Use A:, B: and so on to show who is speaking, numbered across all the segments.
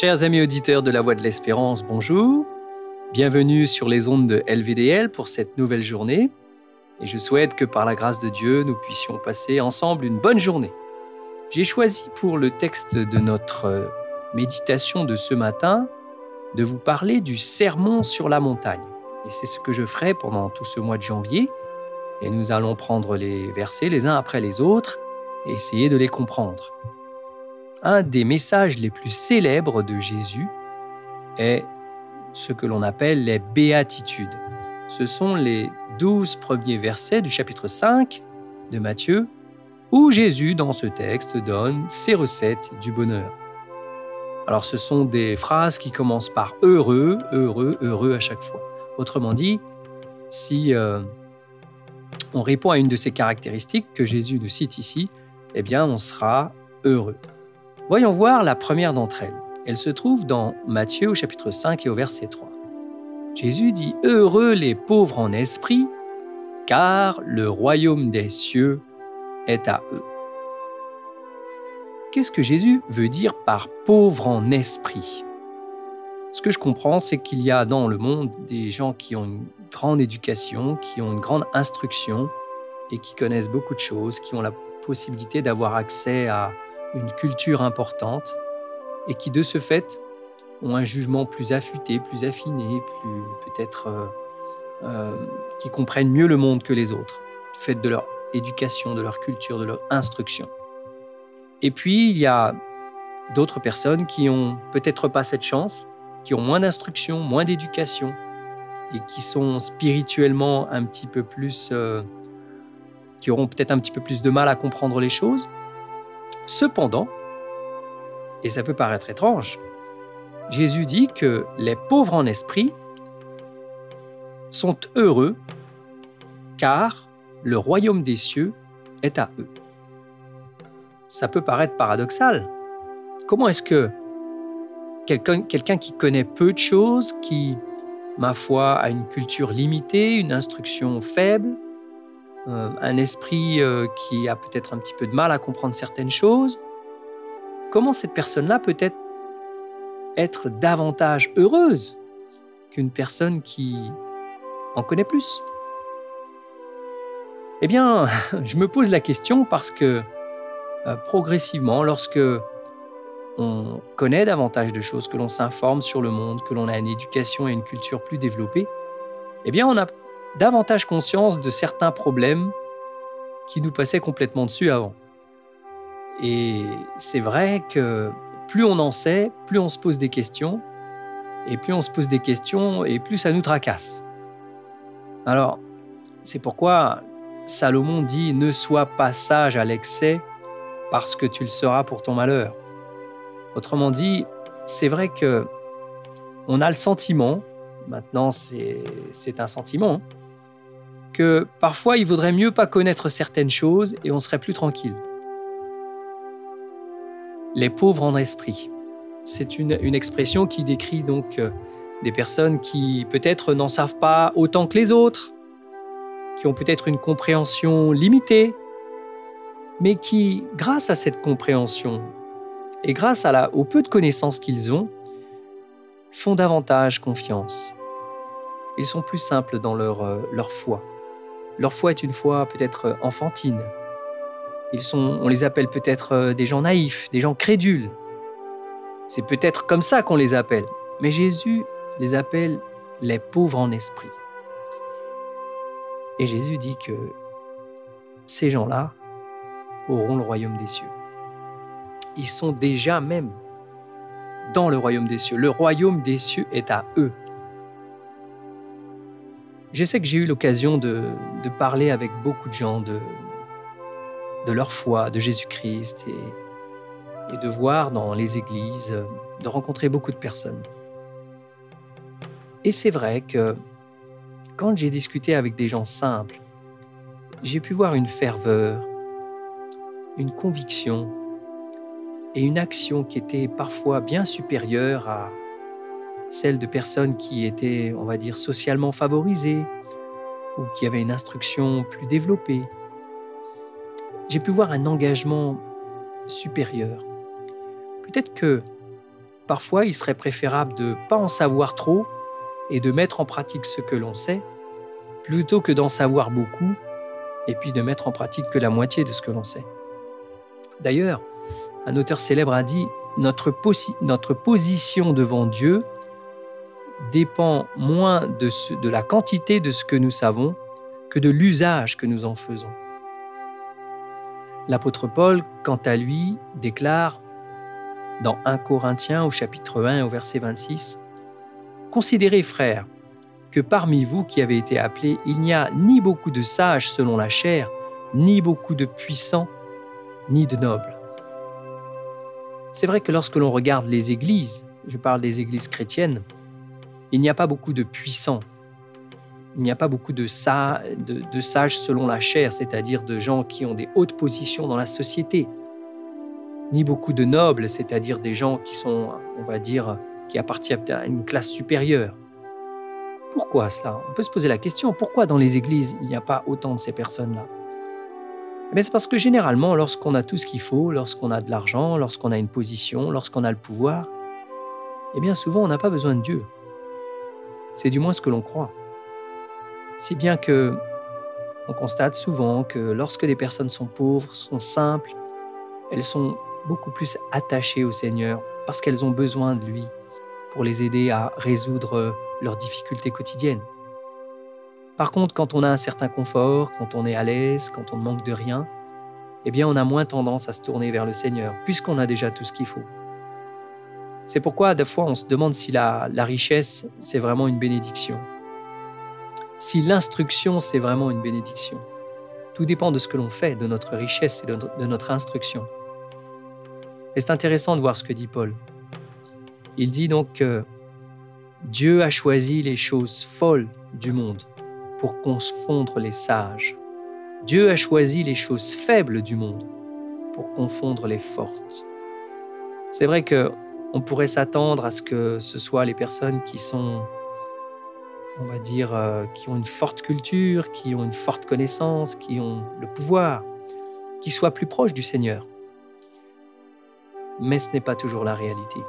A: Chers amis auditeurs de la Voix de l'Espérance, bonjour. Bienvenue sur les ondes de LVDL pour cette nouvelle journée. Et je souhaite que par la grâce de Dieu, nous puissions passer ensemble une bonne journée. J'ai choisi pour le texte de notre euh, méditation de ce matin de vous parler du sermon sur la montagne. Et c'est ce que je ferai pendant tout ce mois de janvier. Et nous allons prendre les versets les uns après les autres et essayer de les comprendre un des messages les plus célèbres de Jésus est ce que l'on appelle les béatitudes. Ce sont les douze premiers versets du chapitre 5 de Matthieu, où Jésus, dans ce texte, donne ses recettes du bonheur. Alors ce sont des phrases qui commencent par heureux, heureux, heureux à chaque fois. Autrement dit, si euh, on répond à une de ces caractéristiques que Jésus nous cite ici, eh bien on sera heureux. Voyons voir la première d'entre elles. Elle se trouve dans Matthieu au chapitre 5 et au verset 3. Jésus dit Heureux les pauvres en esprit, car le royaume des cieux est à eux. Qu'est-ce que Jésus veut dire par pauvre en esprit Ce que je comprends, c'est qu'il y a dans le monde des gens qui ont une grande éducation, qui ont une grande instruction et qui connaissent beaucoup de choses, qui ont la possibilité d'avoir accès à une culture importante et qui de ce fait ont un jugement plus affûté, plus affiné, plus peut-être euh, euh, qui comprennent mieux le monde que les autres, fait de leur éducation, de leur culture, de leur instruction. Et puis il y a d'autres personnes qui ont peut-être pas cette chance, qui ont moins d'instruction, moins d'éducation et qui sont spirituellement un petit peu plus, euh, qui auront peut-être un petit peu plus de mal à comprendre les choses Cependant, et ça peut paraître étrange, Jésus dit que les pauvres en esprit sont heureux car le royaume des cieux est à eux. Ça peut paraître paradoxal. Comment est-ce que quelqu'un qui connaît peu de choses, qui, ma foi, a une culture limitée, une instruction faible, un esprit euh, qui a peut-être un petit peu de mal à comprendre certaines choses, comment cette personne-là peut être, être davantage heureuse qu'une personne qui en connaît plus? Eh bien, je me pose la question parce que euh, progressivement, lorsque on connaît davantage de choses, que l'on s'informe sur le monde, que l'on a une éducation et une culture plus développée, eh bien, on a davantage conscience de certains problèmes qui nous passaient complètement dessus avant. Et c'est vrai que plus on en sait, plus on se pose des questions, et plus on se pose des questions, et plus ça nous tracasse. Alors, c'est pourquoi Salomon dit Ne sois pas sage à l'excès, parce que tu le seras pour ton malheur. Autrement dit, c'est vrai que on a le sentiment, maintenant c'est un sentiment, que parfois il vaudrait mieux pas connaître certaines choses et on serait plus tranquille. Les pauvres en esprit, c'est une, expression qui décrit donc euh, des personnes qui peut-être n'en savent pas autant que les autres, qui ont peut-être une compréhension limitée, mais qui, grâce à cette compréhension et grâce à la, au peu de connaissances qu'ils ont, font davantage confiance. Ils sont plus simples dans leur, euh, leur foi. Leur foi est une foi peut-être enfantine. Ils sont, on les appelle peut-être euh, des gens naïfs, des gens crédules. C'est peut-être comme ça qu'on les appelle. Mais Jésus les appelle les pauvres en esprit. Et Jésus dit que ces gens-là auront le royaume des cieux. Ils sont déjà même dans le royaume des cieux. Le royaume des cieux est à eux. Je sais que j'ai eu l'occasion de, parler avec beaucoup de gens de, leur foi, de Jésus-Christ, et, et de voir dans les églises, de rencontrer beaucoup de personnes. Et c'est vrai que quand j'ai discuté avec des gens simples, j'ai pu voir une ferveur, une conviction et une action qui était parfois bien supérieure à, celle de personnes qui étaient, on va dire, socialement favorisées ou qui avaient une instruction plus développée. J'ai pu voir un engagement supérieur. Peut-être que parfois il serait préférable de ne pas en savoir trop et de mettre en pratique ce que l'on sait, plutôt que d'en savoir beaucoup et puis de mettre en pratique que la moitié de ce que l'on sait. D'ailleurs, un auteur célèbre a dit notre, notre position devant Dieu dépend moins de, la quantité de ce que nous savons que de l'usage que nous en faisons. L'apôtre Paul, quant à lui, déclare dans 1 Corinthiens au chapitre 1 au verset 26, Considérez, frères, que parmi vous qui avez été appelés, il n'y a ni beaucoup de sages selon la chair, ni beaucoup de puissants, ni de nobles. C'est vrai que lorsque l'on regarde les églises, je parle des églises chrétiennes, il n'y a pas beaucoup de puissants, il n'y a pas beaucoup de, de sages selon la chair, c'est-à-dire de gens qui ont des hautes positions dans la société, ni beaucoup de nobles, c'est-à-dire des gens qui sont, on va dire, qui appartiennent à une classe supérieure. Pourquoi cela? On peut se poser la question, pourquoi dans les églises il n'y a pas autant de ces personnes-là? Eh c'est parce que généralement, lorsqu'on a tout ce qu'il faut, lorsqu'on a de l'argent, lorsqu'on a une position, lorsqu'on a le pouvoir, eh bien souvent on n'a pas besoin de Dieu. C'est du moins ce que l'on croit. Si bien que on constate souvent que lorsque des personnes sont pauvres, sont simples, elles sont beaucoup plus attachées au Seigneur parce qu'elles ont besoin de lui pour les aider à résoudre leurs difficultés quotidiennes. Par contre, quand on a un certain confort, quand on est à l'aise, quand on ne manque de rien, eh bien on a moins tendance à se tourner vers le Seigneur, puisqu'on a déjà tout ce qu'il faut. C'est pourquoi, des fois, on se demande si la, la richesse, c'est vraiment une bénédiction. Si l'instruction, c'est vraiment une bénédiction. Tout dépend de ce que l'on fait, de notre richesse et de notre instruction. Et c'est intéressant de voir ce que dit Paul. Il dit donc que Dieu a choisi les choses folles du monde pour confondre les sages. Dieu a choisi les choses faibles du monde pour confondre les fortes. C'est vrai que on pourrait s'attendre à ce que ce soit les personnes qui sont, on va dire, euh, qui ont une forte culture, qui ont une forte connaissance, qui ont le pouvoir, qui soient plus proches du Seigneur. Mais ce n'est pas toujours la réalité.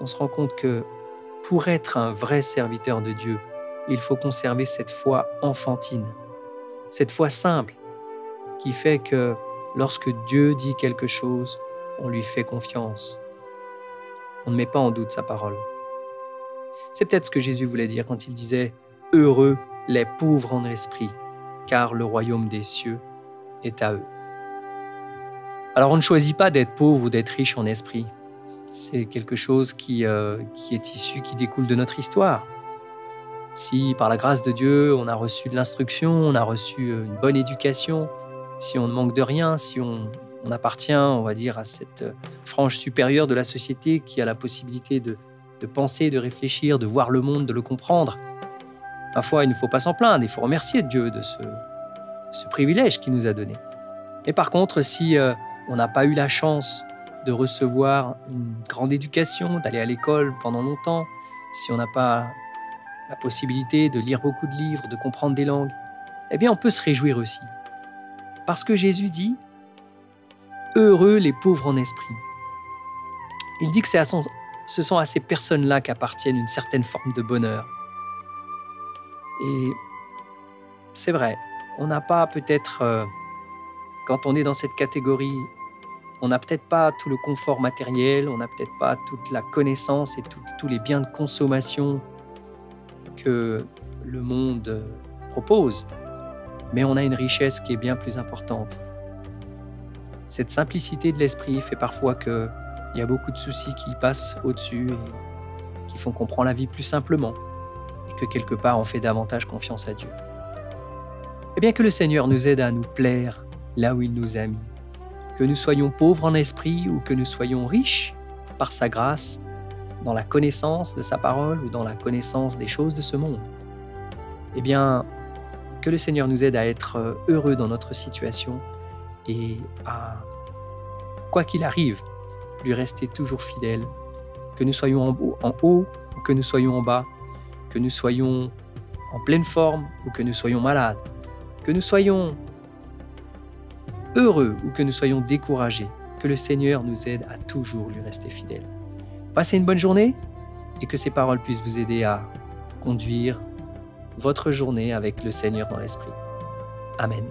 A: On se rend compte que pour être un vrai serviteur de Dieu, il faut conserver cette foi enfantine, cette foi simple qui fait que lorsque Dieu dit quelque chose, on lui fait confiance. On ne met pas en doute sa parole. C'est peut-être ce que Jésus voulait dire quand il disait ⁇ Heureux les pauvres en esprit, car le royaume des cieux est à eux ⁇ alors on ne choisit pas d'être pauvre ou d'être riche en esprit. C'est quelque chose qui, euh, qui est issu, qui découle de notre histoire. Si par la grâce de Dieu, on a reçu de l'instruction, on a reçu euh, une bonne éducation, si on ne manque de rien, si on, on appartient, on va dire, à cette euh, frange supérieure de la société qui a la possibilité de, penser, de réfléchir, de voir le monde, de le comprendre, ma foi, il ne faut pas s'en plaindre, il faut remercier Dieu de ce, privilège qu'il nous a donné. Mais par contre, si on n'a pas eu la chance de recevoir une grande éducation, d'aller à l'école pendant longtemps, si on n'a pas la possibilité de lire beaucoup de livres, de comprendre des langues, eh bien on peut se réjouir aussi. Parce que Jésus dit, Heureux les pauvres en esprit. Il dit que c'est à ce sont à ces personnes-là qu'appartiennent une certaine forme de bonheur. Et c'est vrai, on n'a pas peut-être, euh, quand on est dans cette catégorie, on n'a peut-être pas tout le confort matériel, on n'a peut-être pas toute la connaissance et tous les biens de consommation que le monde propose, mais on a une richesse qui est bien plus importante. Cette simplicité de l'esprit fait parfois qu'il y a beaucoup de soucis qui passent au-dessus et qui font qu'on prend la vie plus simplement et que quelque part on fait davantage confiance à Dieu. Et bien que le Seigneur nous aide à nous plaire là où il nous a mis que nous soyons pauvres en esprit ou que nous soyons riches par sa grâce dans la connaissance de sa parole ou dans la connaissance des choses de ce monde. Eh bien, que le Seigneur nous aide à être heureux dans notre situation et à, quoi qu'il arrive, lui rester toujours fidèle, que nous soyons en haut, en haut ou que nous soyons en bas, que nous soyons en pleine forme ou que nous soyons malades, que nous soyons heureux ou que nous soyons découragés, que le Seigneur nous aide à toujours lui rester fidèle. Passez une bonne journée et que ces paroles puissent vous aider à conduire votre journée avec le Seigneur dans l'esprit. Amen.